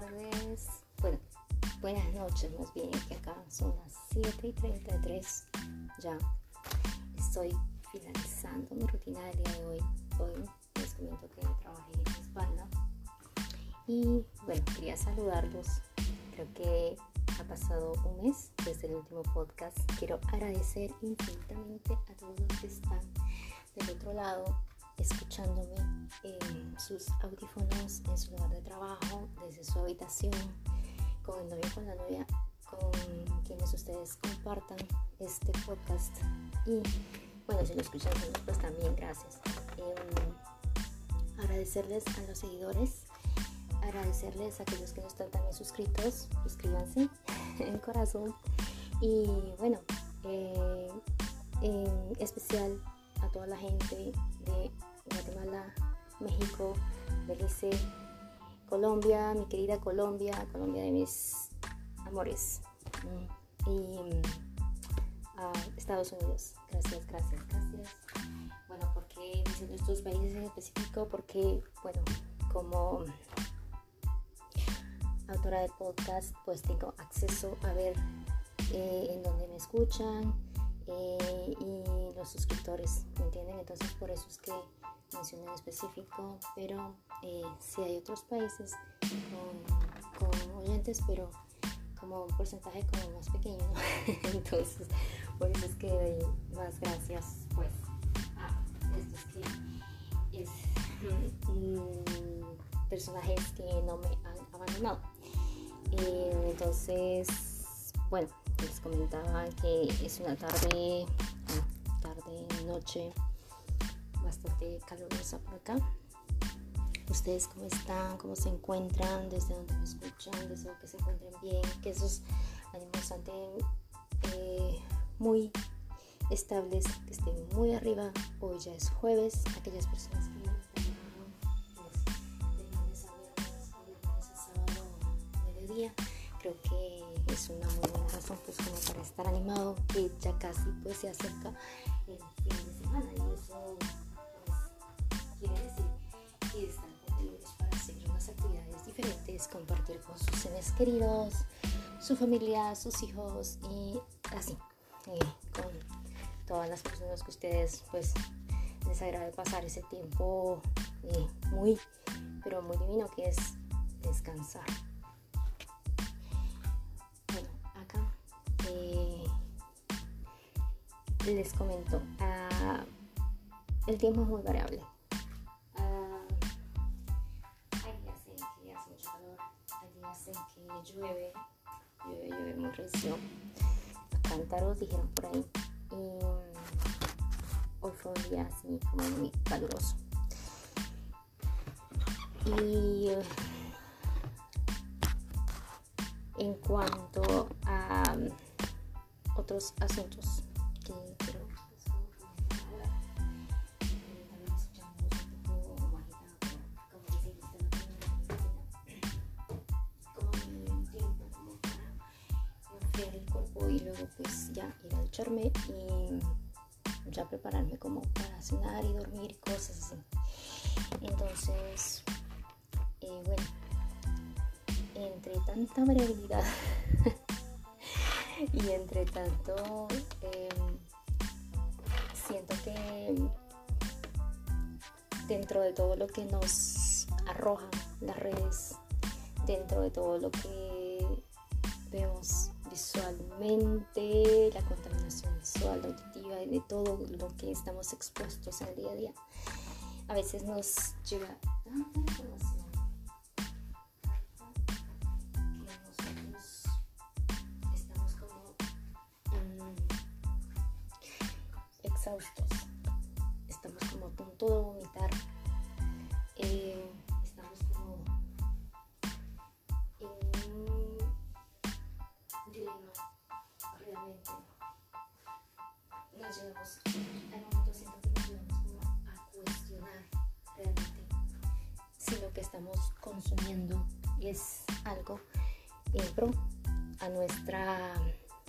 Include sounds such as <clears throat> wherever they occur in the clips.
tardes, bueno, buenas noches más bien, que acá son las 7 y 33 ya. Estoy finalizando mi rutina del día de hoy. Hoy les comento que trabajé en mi espalda. Y bueno, quería saludarlos. Creo que ha pasado un mes desde el último podcast. Quiero agradecer infinitamente a todos los que están del otro lado escuchándome en sus audífonos, en su lugar de trabajo, desde su habitación, con el novio, con la novia, con quienes ustedes compartan este podcast. Y bueno, si lo escuchan, pues también gracias. Eh, agradecerles a los seguidores, agradecerles a aquellos que no están también suscritos, suscríbanse <laughs> en corazón. Y bueno, eh, en especial a toda la gente de Guatemala, México, Belice, Colombia, mi querida Colombia, Colombia de mis amores. Mm, y mm, Estados Unidos. Gracias, gracias, gracias. Bueno, porque diciendo estos países en específico? Porque, bueno, como autora de podcast, pues tengo acceso a ver eh, en dónde me escuchan eh, y los suscriptores, ¿me entienden? Entonces por eso es que mencioné en específico, pero eh, sí hay otros países con, oyentes, pero como un porcentaje como más pequeño, <laughs> entonces por eso es que doy más gracias pues a estos que es mm, personajes que no me han abandonado. Eh, entonces, bueno, les comentaba que es una tarde, tarde, noche bastante calurosa por acá. ¿Ustedes cómo están? ¿Cómo se encuentran? ¿Desde dónde me escuchan? Deseo que se encuentren bien, que esos ánimos estén eh, muy estables, que estén muy arriba. Hoy ya es jueves. Aquellas personas que creo que es una muy buena razón pues como para estar animado, que ya casi pues se acerca compartir con sus seres queridos, su familia, sus hijos y así, con todas las personas que ustedes pues les agrade pasar ese tiempo muy, pero muy divino que es descansar. Bueno, acá eh, les comento, uh, el tiempo es muy variable llueve, llueve, llueve muy recio. Cántaros dijeron por ahí. Y hoy fue un día así como muy caluroso. Y en cuanto a otros asuntos ya ir a ducharme y ya prepararme como para cenar y dormir cosas así. Entonces, eh, bueno, entre tanta variabilidad <laughs> y entre tanto, em, siento que dentro de todo lo que nos arrojan las redes, dentro de todo lo que vemos visualmente, la contaminación visual, auditiva y de todo lo que estamos expuestos el día a día. A veces nos llega tanta información que nosotros estamos como mm, exhaustos, estamos como a punto a nuestra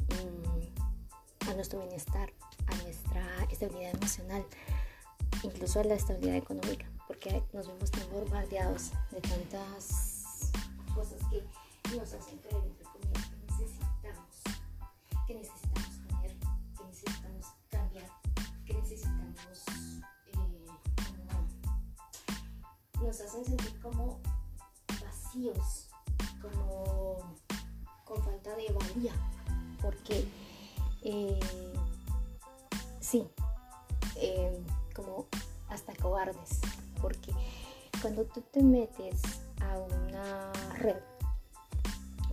mm, a nuestro bienestar, a nuestra estabilidad emocional, incluso a la estabilidad económica, porque nos vemos tan bombardeados de tantas cosas que nos hacen creer, entre comillas, que necesitamos, que necesitamos tener, que necesitamos cambiar, que necesitamos, eh, nos hacen sentir como vacíos, como falta de valía, porque eh, sí, eh, como hasta cobardes, porque cuando tú te metes a una red,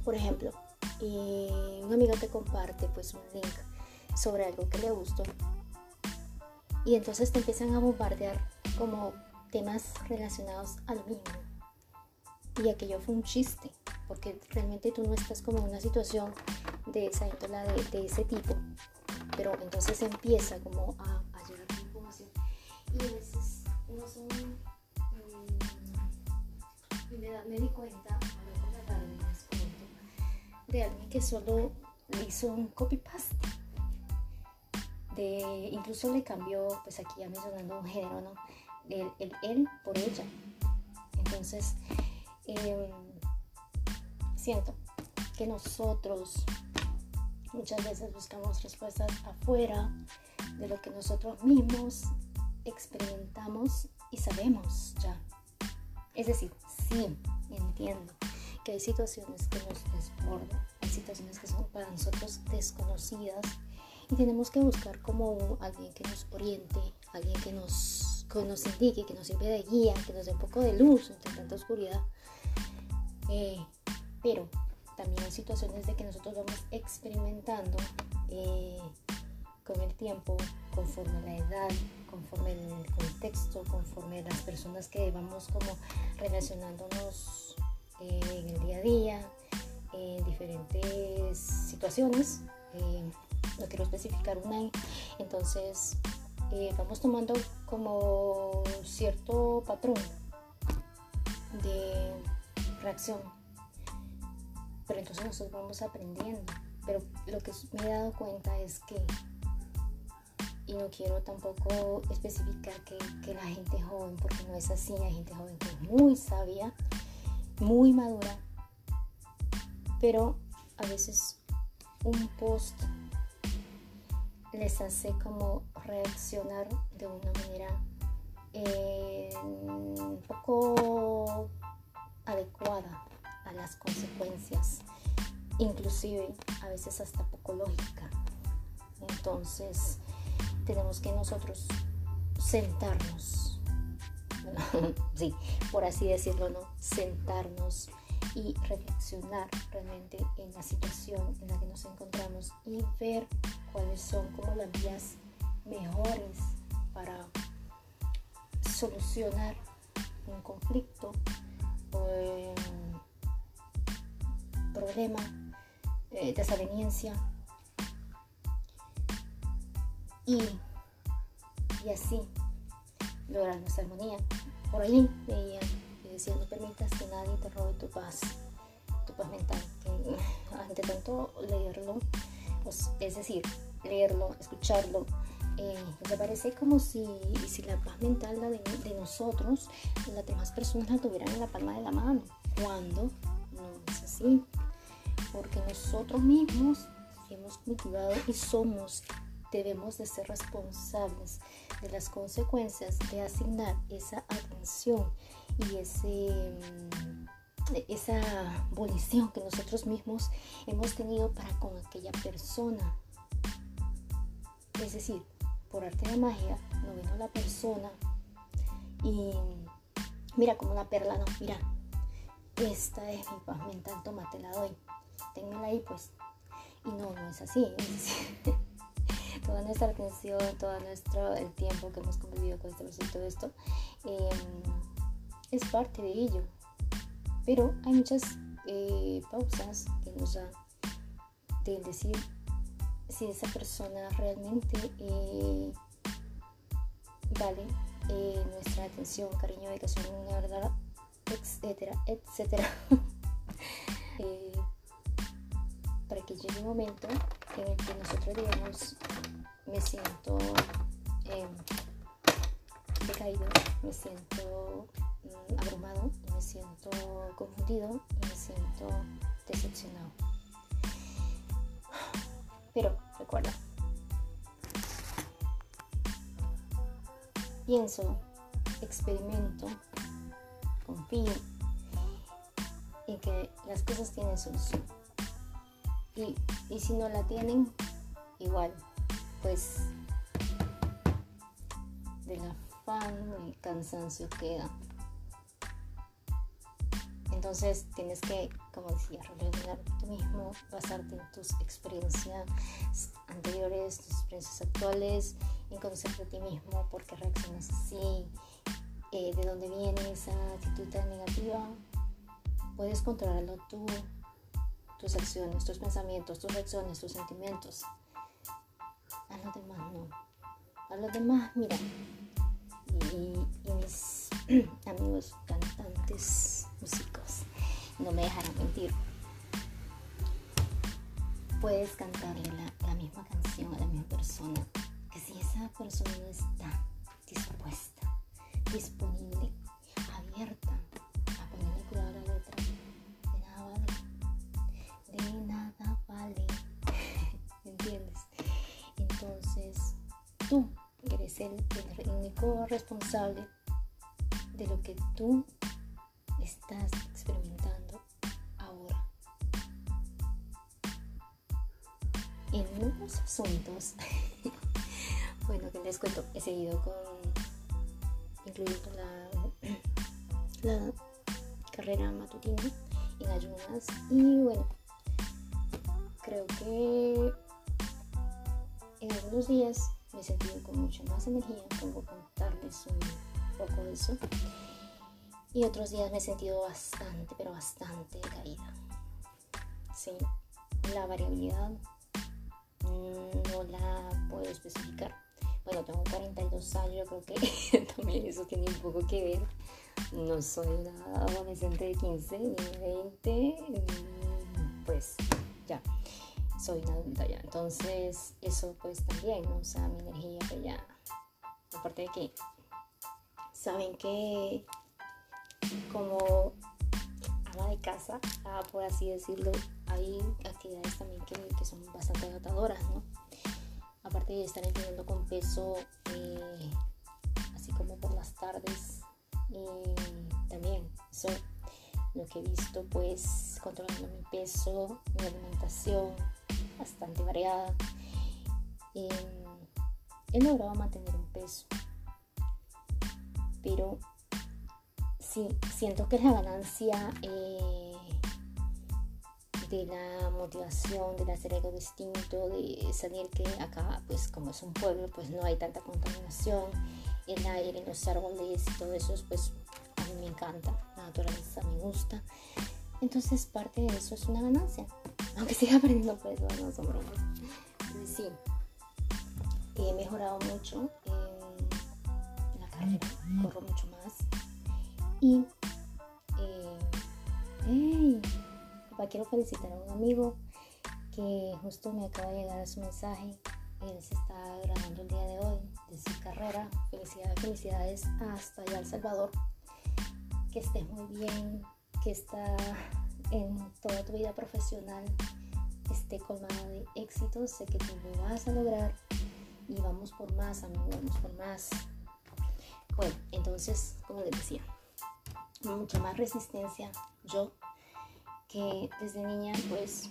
por ejemplo, y un amigo te comparte pues un link sobre algo que le gustó y entonces te empiezan a bombardear como temas relacionados al mismo y aquello fue un chiste porque realmente tú no estás como en una situación de esa índole de, ese tipo pero entonces empieza como a, a llegar la información y a veces no son me, di cuenta, de alguien que solo le hizo un copy-paste. De, incluso le cambió, pues aquí ya mencionando un género, ¿no? El, el él por ella. Entonces, em, siento que nosotros muchas veces buscamos respuestas afuera de lo que nosotros mismos experimentamos y sabemos ya. Es decir, sí, entiendo que hay situaciones que nos desbordan, hay situaciones que son para nosotros desconocidas y tenemos que buscar como alguien que nos oriente, alguien que nos, nos indique, que nos sirve de guía, que nos dé un poco de luz entre tanta oscuridad. Eh, pero también hay situaciones de que nosotros vamos experimentando eh, con el tiempo, conforme la edad, conforme el contexto, conforme las personas que vamos como relacionándonos eh, en el día a día, en diferentes situaciones. Eh, no quiero especificar una, entonces vamos tomando como cierto patrón de reacción, pero entonces nosotros vamos aprendiendo. Pero lo que me he dado cuenta es que y no quiero tampoco especificar que, que, la gente joven, porque no es así, hay gente joven que es muy sabia, muy madura, pero a veces un post les hace como reaccionar de una manera eh, un poco adecuada las consecuencias, inclusive a veces hasta poco lógica. Entonces, tenemos que nosotros sentarnos, <laughs> sí, por así decirlo, ¿no? Sentarnos y reflexionar realmente en la situación en la que nos encontramos y ver cuáles son como las vías mejores para solucionar un conflicto un problema, eh, desaveniencia y, y así lograr nuestra armonía. Por ahí veía que decía, no permitas que nadie te robe tu paz, tu paz mental. <laughs> Ante tanto leerlo, pues, es decir, leerlo, escucharlo, eh, me parece como si, si la paz mental la de, de, nosotros, las demás personas la tuvieran en la palma de la mano, cuando así, porque nosotros mismos hemos cultivado y somos debemos de ser responsables de las consecuencias de asignar esa atención y ese, mm, esa volición que nosotros mismos hemos tenido para con aquella persona. Es decir, por arte de magia, no vino la persona y mira como una perla, no, mira, esta es mi paz mental, toma, te la doy, ténmela ahí pues. Y no, no es así. <laughs> Toda nuestra atención, todo nuestro el tiempo que hemos convivido con este proceso y todo esto, em, es parte de ello. Pero hay muchas eh, pausas que nos da de decir si esa persona realmente eh, vale eh, nuestra atención, cariño, dedicación, una verdad, etcétera, etcétera. <laughs> para que llegue un momento en el que nosotros digamos me siento eh, decaído, me siento mm, abrumado, me me siento confundido y me siento decepcionado. Pero recuerda, pienso, experimento, confío en que las cosas tienen solución. Y, y si no la tienen, igual, pues del afán, el cansancio queda. Entonces tienes que, como decía, reflexionar tú mismo, basarte en tus experiencias anteriores, tus experiencias actuales, en conocerte a ti mismo, por qué reaccionas así, eh, de dónde viene esa actitud tan negativa. Puedes controlarlo tú, tus acciones, tus pensamientos, tus reacciones, tus sentimientos. A los demás no. A los demás, mira, y, mis <clears throat> amigos cantantes, músicos, no me dejarán mentir. Puedes cantarle la, la misma canción a la misma persona, que si esa persona no está dispuesta, disponible, abierta a a la letra, de nada vale, de nada vale, <laughs> ¿entiendes? Entonces, tú eres el, el único responsable de lo que tú estás experimentando ahora. En unos asuntos, <laughs> bueno, que les cuento, he seguido con, incluyendo la, <clears throat> la carrera matutina en ayunas y bueno, creo que en algunos días me he sentido con mucha más energía, como contarles un poco de eso. Y otros días me he sentido bastante, pero bastante caída. Sí, la variabilidad no la puedo especificar. Bueno, tengo 42 años, yo creo que <laughs> también eso tiene un poco que ver. No soy una adolescente de 15 ni 20, pues ya soy una adulta ya. Entonces, eso pues también, ¿no? o sea, mi energía pues ya, aparte de que saben que como ama de casa, ah, por así decirlo, hay actividades también que, que, son bastante agotadoras, ¿no? Aparte de estar entrenando con peso, eh, así como por las tardes, y también eso lo que he visto pues controlando mi peso, mi alimentación, bastante variada. he logrado mantener un peso, pero sí, siento que la ganancia eh, de la motivación, de hacer algo distinto, de salir que acá, pues como es un pueblo, pues no hay tanta contaminación, el aire, los árboles y todo eso, pues a mí me encanta, la naturaleza me gusta. Entonces parte de eso es una ganancia aunque siga aprendiendo pues no son bromas. Sí, he mejorado mucho en la carrera, corro mucho más. Y eh, quiero felicitar a un amigo que justo me acaba de llegar su mensaje. Él se está grabando el día de hoy de su carrera. Felicidades, felicidades hasta allá El Salvador. Que estés muy bien, que está en toda tu vida profesional esté colmada de éxitos. Sé que tú lo vas a lograr y vamos por más, amigos, vamos por más. Bueno, entonces, como les decía, mucha más resistencia. Yo, que desde niña, pues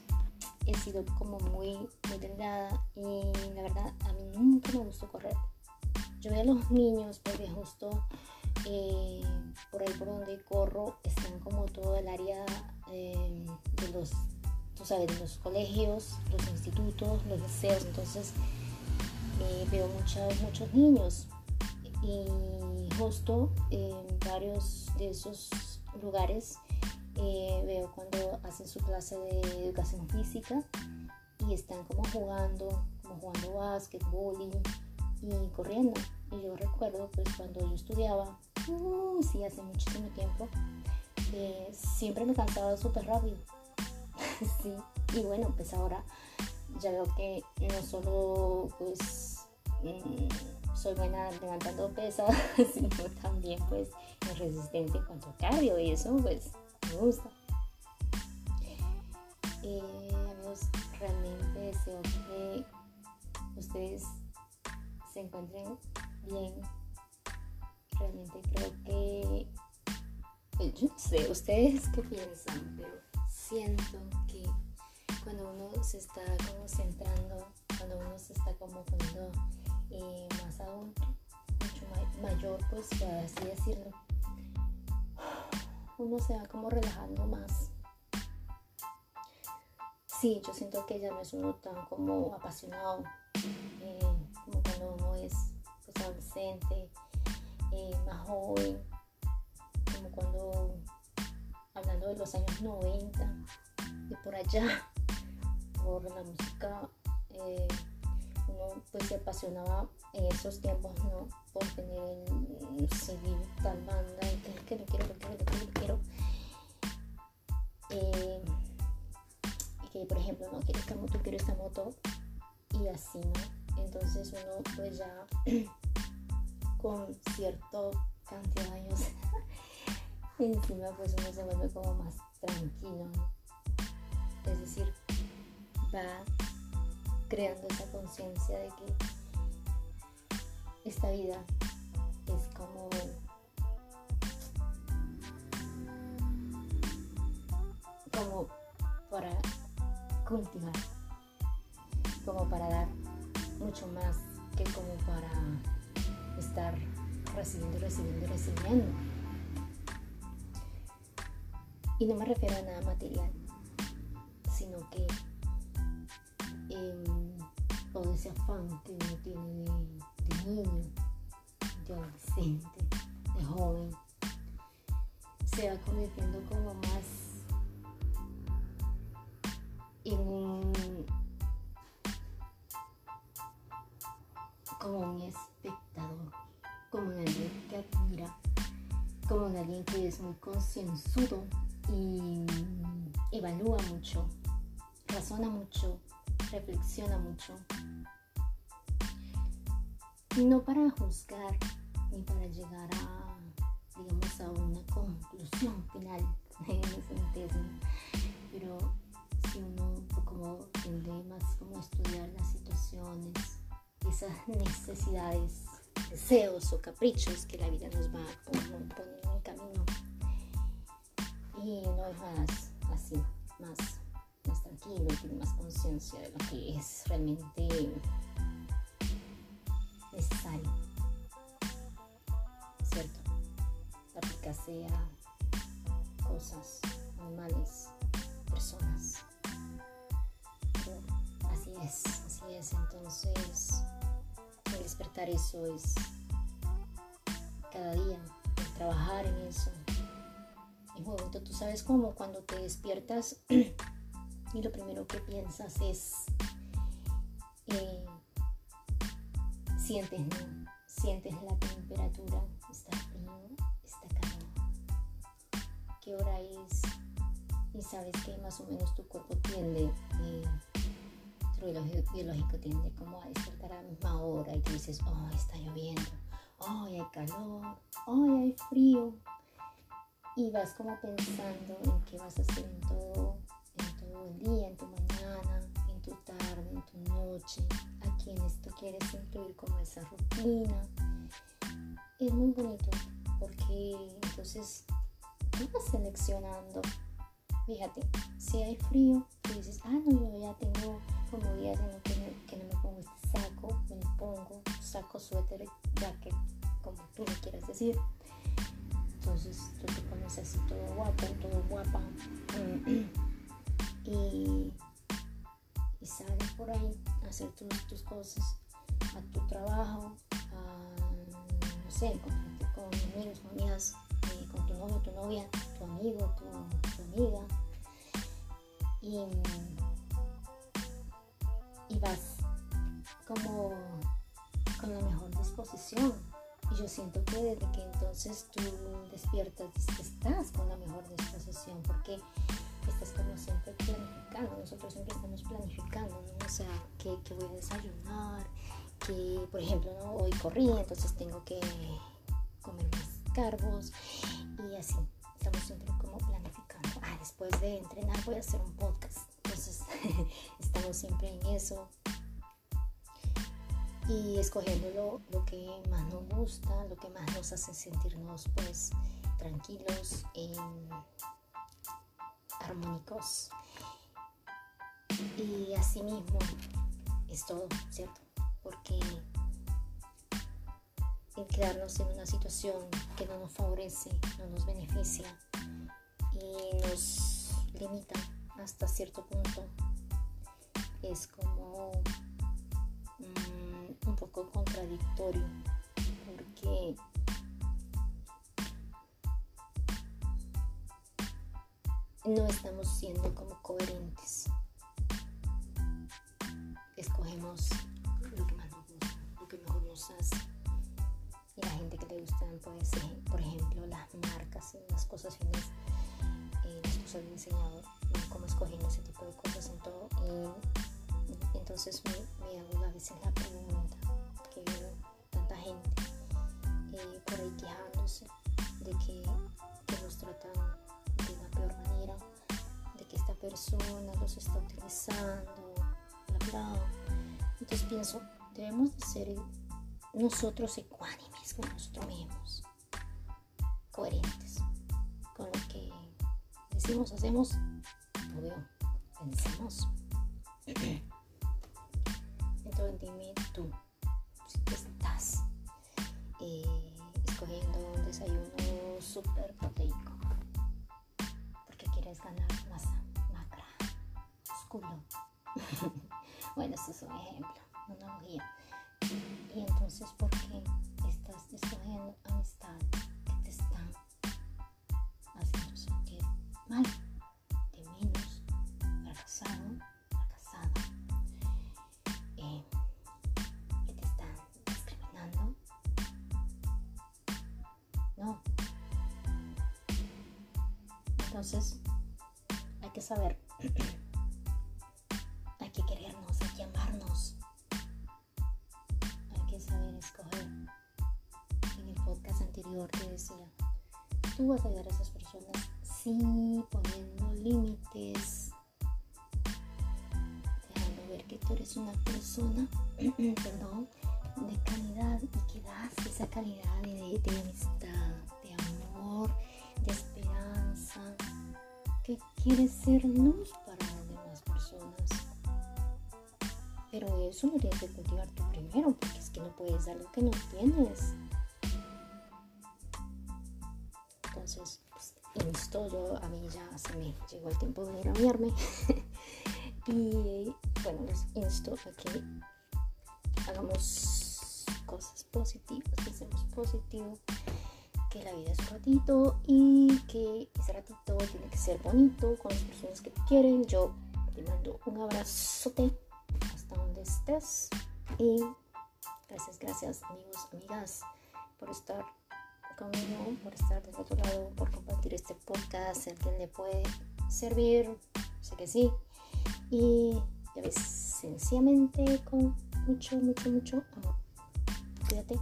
he sido como muy, muy delgada y la verdad, a mí nunca me gustó correr. Yo veo a los niños porque justo eh, por ahí por donde corro están como todo el área eh, de los, tú sabes, los colegios, los institutos, los liceos, entonces eh, veo muchos, muchos niños y justo en varios de esos lugares veo cuando hacen su clase de educación física y están como jugando, como jugando básquetbol y, y corriendo. Y yo recuerdo pues cuando yo estudiaba uh, sí, hace muchísimo tiempo, eh, siempre me cansaba súper rápido. <laughs> sí, y bueno, pues ahora ya veo que no solo pues mm, soy buena levantando pesas, <laughs> sino también pues resistente en cuanto a cardio y eso pues me gusta. Eh, realmente deseo que ustedes se encuentren bien. Realmente creo que, pues, yo no sé, ustedes qué piensan, pero siento que cuando uno se está como centrando, cuando uno se está como poniendo eh, más adulto, mucho mayor, pues por así decirlo, uno se va como relajando más. Sí, yo siento que ya no es uno tan como apasionado, eh, como cuando uno es pues, adolescente, eh, más joven, como cuando, hablando de los años 90 y por allá, <laughs> por la música, eh, pues se apasionaba en esos tiempos, ¿no? Por tener el CD tal banda, que, que lo quiero, lo quiero, lo quiero, lo quiero. Eh, y que por ejemplo, no quiero esta moto, quiero esta moto, y así, ¿no? Entonces uno pues ya <clears throat> con cierto cantidad de años <laughs> encima pues uno se vuelve como más tranquilo. Es decir, va creando esa conciencia de que esta vida es como como para cultivar, como para dar mucho más que como para estar recibiendo, recibiendo, recibiendo. Y no me refiero a nada material, sino que ese afán que uno tiene de, niño, de adolescente, de joven, se va convirtiendo como más en un como un espectador, como en alguien que admira, como en alguien que es muy concienzudo y evalúa mucho, razona mucho, reflexiona mucho. No para juzgar ni para llegar a, digamos, a una conclusión final <laughs> en ese pero si uno como tiende más como estudiar las situaciones, esas necesidades, deseos o caprichos que la vida nos va poniendo en el camino. Y no es más así, más más tranquilo, tiene más conciencia de lo que es realmente necesario. ¿Cierto? Aplicarse a cosas, animales, personas. así es, así es. Entonces, el despertar eso es cada día, trabajar en eso. Es bonito, tú sabes cómo cuando te despiertas <clears throat> y lo primero que piensas es, eh, sientes, sientes la temperatura, está frío, está calor, qué hora es y sabes que más o menos tu cuerpo tiende, eh, tu reloj biológico tiende como a despertar a la misma hora y tú dices, oh, está lloviendo, oh, hay calor, oh, hay frío. Y vas como pensando en qué vas a hacer en todo el día, en tu mañana, en tu tarde, en tu noche, a quienes tú quieres incluir como esa rutina. Es muy bonito porque entonces tú vas seleccionando. Fíjate, si hay frío, tú dices, ah, no, yo ya tengo como días en los que, no me pongo este saco, me pongo saco, suéter, jacket, como tú lo quieras decir. Entonces tú te pones así todo guapo, todo guapa. <clears throat> y, sales por ahí a hacer tus, cosas, a tu trabajo, a, no sé, encontrarte con amigos, con eh, con tu novio, tu novia, tu amigo, tu, amiga. Y, y vas como con la mejor disposición. Y yo siento que desde que entonces tú despiertas, estás con la mejor disposición, porque estás como siempre planificando, nosotros siempre estamos planificando, ¿no? o sea, ¿qué, voy a desayunar, que, por ejemplo, ¿no? hoy corrí, entonces tengo que comer más carbos y así. Estamos siempre como planificando. Ah, después de entrenar voy a hacer un podcast. Entonces, <laughs> estamos siempre en eso. Y escogiendo lo, que más nos gusta, lo que más nos hace sentirnos pues tranquilos, y armónicos. Y así mismo es todo, ¿cierto? Porque el quedarnos en una situación que no nos favorece, no nos beneficia y nos limita hasta cierto punto, es como mm, un poco contradictorio, porque no estamos siendo como coherentes escogemos lo que más nos gusta, lo que mejor nos hace. Y la gente que le gustan, pues, por ejemplo, las marcas, las cosas finas, eh, nos han enseñado cómo escoger ese tipo de cosas en todo. Y entonces me, me hago a veces la pregunta persona los está utilizando entonces pienso, debemos de ser nosotros ecuánimes con nosotros mismos, coherentes con lo que decimos, hacemos, obvio, pensamos. Entonces dime tú, si tú estás eh, escogiendo un desayuno súper proteico, porque quieres ganar masa <laughs> Bueno, esto es un ejemplo, una analogía. Y entonces, ¿por qué estás escogiendo amistades que te están haciendo sentir mal, de menos, fracasado, fracasada, eh, que te están discriminando? No. Entonces, hay que saber <clears throat> te decía, tú vas a ayudar a esas personas sí poniendo límites, dejando ver que tú eres una persona, <clears throat> perdón, de calidad y que das esa calidad de, de amistad, de amor, de esperanza, que quieres ser luz Pero eso lo tienes que cultivar tú primero, porque es que no puedes dar lo que no tienes. Entonces, pues, insto yo, a mí ya se me llegó el tiempo de ir a bañarme. <laughs> y bueno, les insto a que hagamos cosas positivas, pensemos positivo, que la vida es un ratito y que ese ratito tiene que ser bonito con las personas que te quieren. Yo te mando un abrazote hasta donde estés y gracias, gracias amigos, amigas por estar conmigo, por estar del otro lado, por compartir este podcast. Si alguien le puede servir, sé que sí. Y ya ves, sencillamente con mucho, mucho, mucho amor. Cuídate.